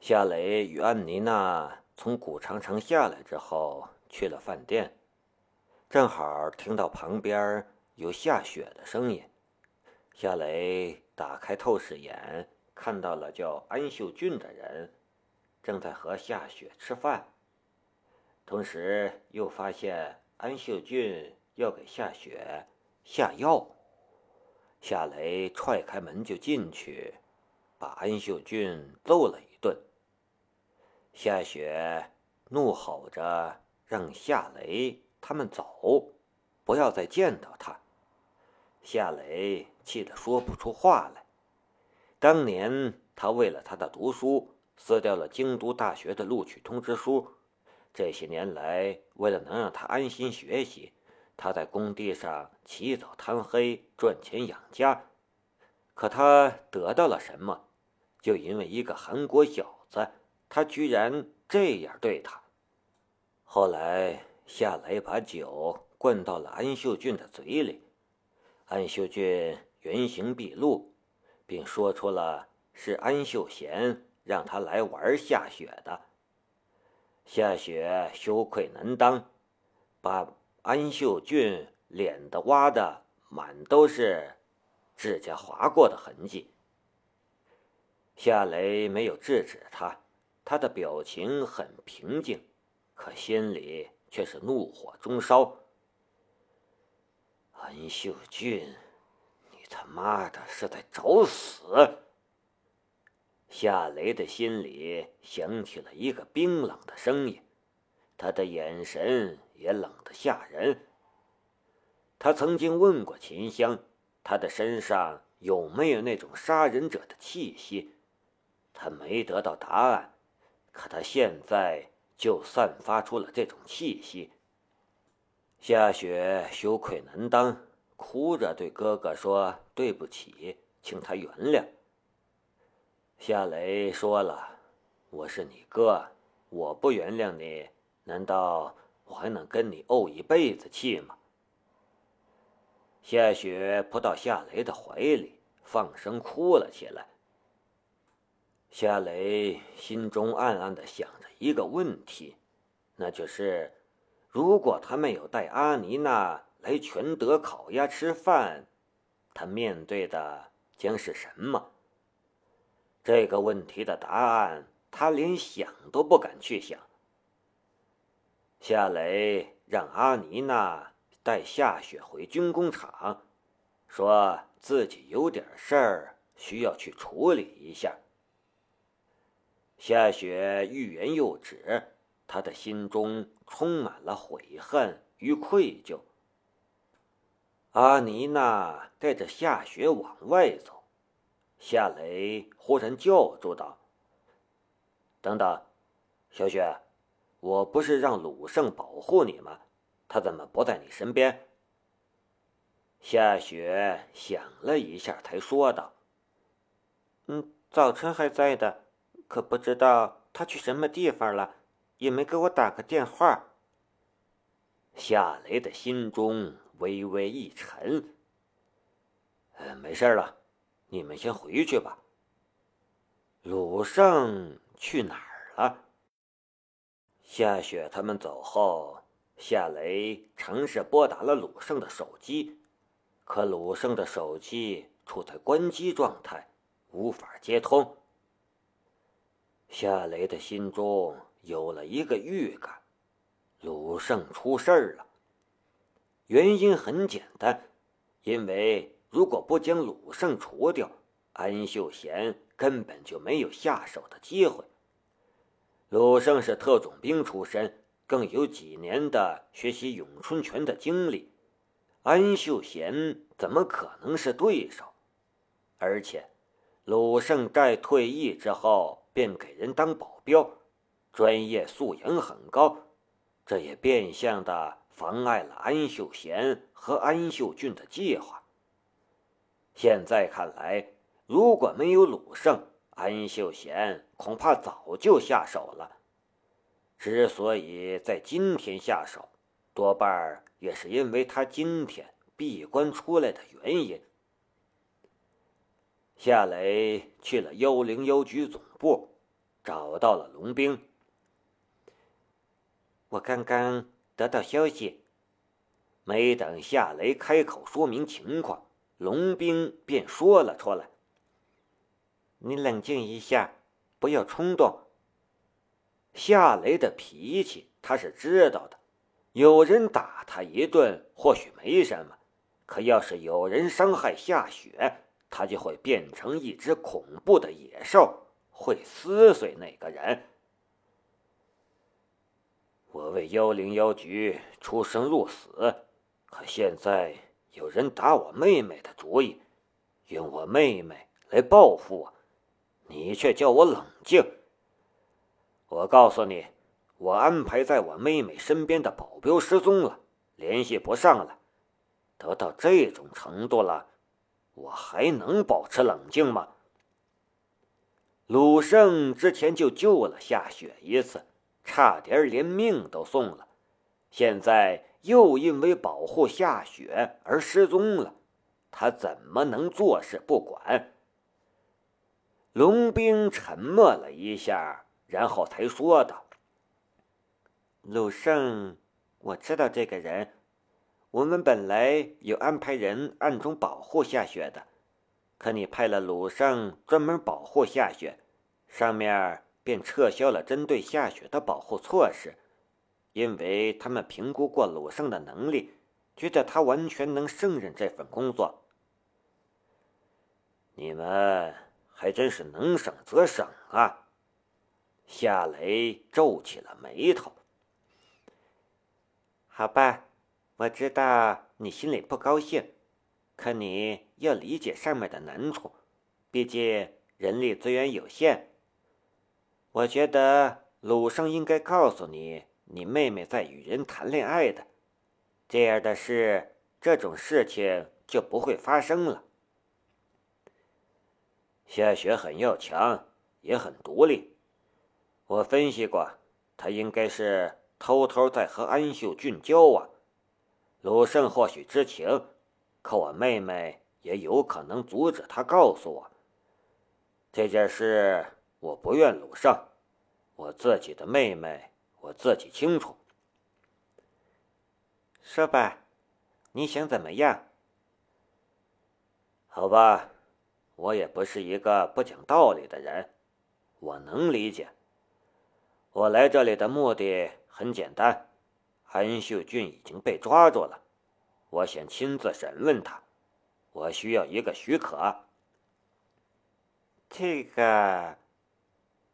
夏雷与安妮娜从古长城下来之后，去了饭店，正好听到旁边有下雪的声音。夏雷打开透视眼，看到了叫安秀俊的人，正在和夏雪吃饭。同时又发现安秀俊要给夏雪下药。夏雷踹开门就进去，把安秀俊揍了一。夏雪怒吼着让夏雷他们走，不要再见到他。夏雷气得说不出话来。当年他为了他的读书，撕掉了京都大学的录取通知书。这些年来，为了能让他安心学习，他在工地上起早贪黑赚钱养家。可他得到了什么？就因为一个韩国小子，他居然这样对他。后来，夏雷把酒灌到了安秀俊的嘴里。安秀俊原形毕露，并说出了是安秀贤让他来玩夏雪的。夏雪羞愧难当，把安秀俊脸的挖的满都是指甲划过的痕迹。夏雷没有制止他，他的表情很平静，可心里却是怒火中烧。安秀俊，你他妈的是在找死！夏雷的心里响起了一个冰冷的声音，他的眼神也冷得吓人。他曾经问过秦香，他的身上有没有那种杀人者的气息，他没得到答案。可他现在就散发出了这种气息。夏雪羞愧难当，哭着对哥哥说：“对不起，请他原谅。”夏雷说了：“我是你哥，我不原谅你，难道我还能跟你怄一辈子气吗？”夏雪扑到夏雷的怀里，放声哭了起来。夏雷心中暗暗的想着一个问题，那就是。如果他没有带阿妮娜来全德烤鸭吃饭，他面对的将是什么？这个问题的答案，他连想都不敢去想。夏雷让阿妮娜带夏雪回军工厂，说自己有点事儿需要去处理一下。夏雪欲言又止。他的心中充满了悔恨与愧疚。阿妮娜带着夏雪往外走，夏雷忽然叫住道：“等等，小雪，我不是让鲁胜保护你吗？他怎么不在你身边？”夏雪想了一下，才说道：“嗯，早晨还在的，可不知道他去什么地方了。”也没给我打个电话。夏雷的心中微微一沉。呃，没事了，你们先回去吧。鲁胜去哪儿了？夏雪他们走后，夏雷尝试拨打了鲁胜的手机，可鲁胜的手机处在关机状态，无法接通。夏雷的心中。有了一个预感，鲁胜出事儿了。原因很简单，因为如果不将鲁胜除掉，安秀贤根本就没有下手的机会。鲁胜是特种兵出身，更有几年的学习咏春拳的经历，安秀贤怎么可能是对手？而且，鲁胜在退役之后便给人当保镖。专业素养很高，这也变相的妨碍了安秀贤和安秀俊的计划。现在看来，如果没有鲁胜，安秀贤恐怕早就下手了。之所以在今天下手，多半也是因为他今天闭关出来的原因。夏雷去了幺零幺局总部。找到了龙兵。我刚刚得到消息，没等夏雷开口说明情况，龙兵便说了出来：“你冷静一下，不要冲动。”夏雷的脾气他是知道的，有人打他一顿或许没什么，可要是有人伤害夏雪，他就会变成一只恐怖的野兽，会撕碎那个人。我为幺零幺局出生入死，可现在有人打我妹妹的主意，用我妹妹来报复我，你却叫我冷静。我告诉你，我安排在我妹妹身边的保镖失踪了，联系不上了。都到这种程度了，我还能保持冷静吗？鲁胜之前就救了夏雪一次，差点连命都送了，现在又因为保护夏雪而失踪了，他怎么能坐视不管？龙兵沉默了一下。然后才说道：“鲁胜，我知道这个人。我们本来有安排人暗中保护夏雪的，可你派了鲁胜专门保护夏雪，上面便撤销了针对夏雪的保护措施，因为他们评估过鲁胜的能力，觉得他完全能胜任这份工作。你们还真是能省则省啊！”夏雷皱起了眉头。好吧，我知道你心里不高兴，可你要理解上面的难处，毕竟人力资源有限。我觉得鲁生应该告诉你，你妹妹在与人谈恋爱的，这样的事，这种事情就不会发生了。夏雪很要强，也很独立。我分析过，她应该是偷偷在和安秀俊交往。鲁胜或许知情，可我妹妹也有可能阻止他告诉我。这件事我不愿鲁胜，我自己的妹妹我自己清楚。说吧，你想怎么样？好吧，我也不是一个不讲道理的人，我能理解。我来这里的目的很简单，安秀俊已经被抓住了，我想亲自审问他，我需要一个许可。这个，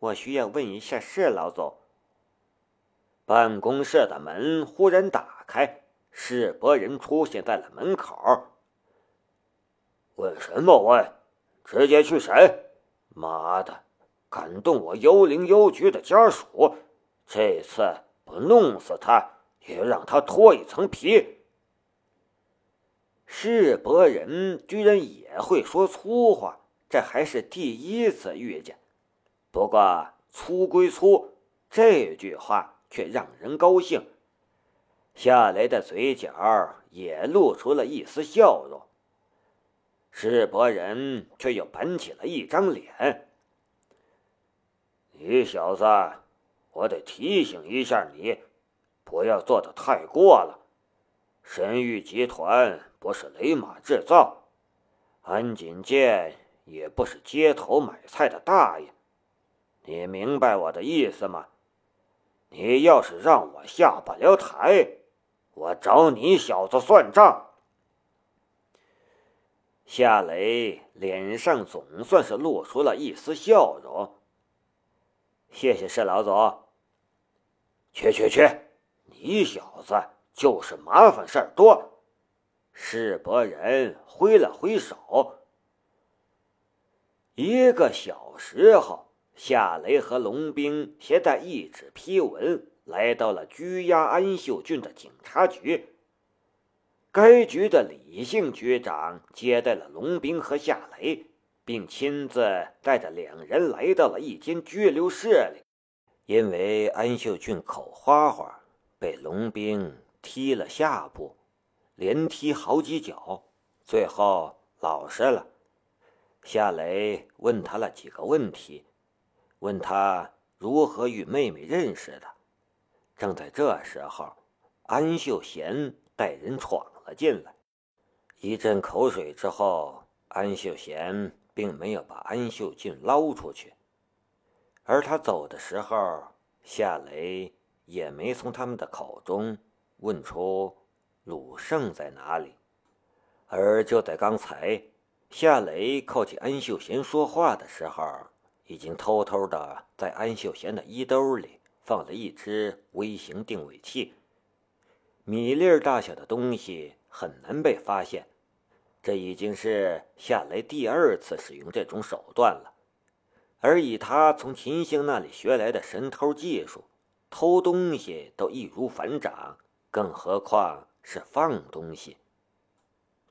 我需要问一下释老总。办公室的门忽然打开，世博人出现在了门口。问什么问？直接去审！妈的！敢动我幺零幺局的家属，这次不弄死他，也让他脱一层皮。世伯人居然也会说粗话，这还是第一次遇见。不过粗归粗，这句话却让人高兴。夏雷的嘴角也露出了一丝笑容，世伯人却又板起了一张脸。你小子，我得提醒一下你，不要做的太过了。神域集团不是雷马制造，安锦剑也不是街头买菜的大爷，你明白我的意思吗？你要是让我下不了台，我找你小子算账。夏雷脸上总算是露出了一丝笑容。谢谢施老总。去去去，你小子就是麻烦事儿多。世伯仁挥了挥手。一个小时后，夏雷和龙兵携带一纸批文来到了拘押安秀俊的警察局。该局的李姓局长接待了龙兵和夏雷。并亲自带着两人来到了一间拘留室里，因为安秀俊口花花，被龙兵踢了下部，连踢好几脚，最后老实了。夏雷问他了几个问题，问他如何与妹妹认识的。正在这时候，安秀贤带人闯了进来。一阵口水之后，安秀贤并没有把安秀俊捞出去，而他走的时候，夏雷也没从他们的口中问出鲁胜在哪里。而就在刚才，夏雷靠近安秀贤说话的时候，已经偷偷的在安秀贤的衣兜里放了一只微型定位器。米粒大小的东西很难被发现，这已经是夏雷第二次使用这种手段了。而以他从秦星那里学来的神偷技术，偷东西都易如反掌，更何况是放东西。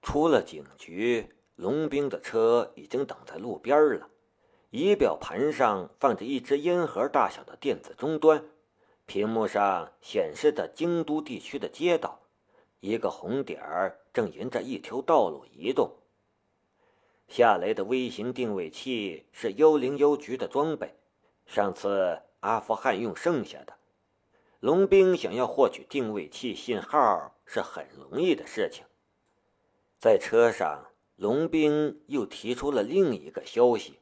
出了警局，龙兵的车已经等在路边了。仪表盘上放着一只烟盒大小的电子终端，屏幕上显示着京都地区的街道，一个红点儿正沿着一条道路移动。夏雷的微型定位器是幽灵邮局的装备，上次阿富汗用剩下的。龙兵想要获取定位器信号是很容易的事情。在车上，龙兵又提出了另一个消息，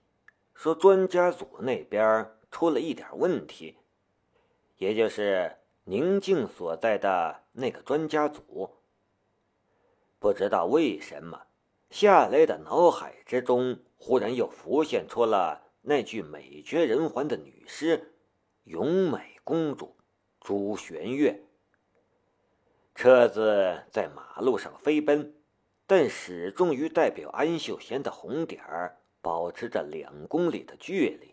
说专家组那边出了一点问题，也就是宁静所在的那个专家组。不知道为什么，夏雷的脑海之中忽然又浮现出了那句美绝人寰的女尸：“永美公主朱玄月。”车子在马路上飞奔。但始终与代表安秀贤的红点儿保持着两公里的距离。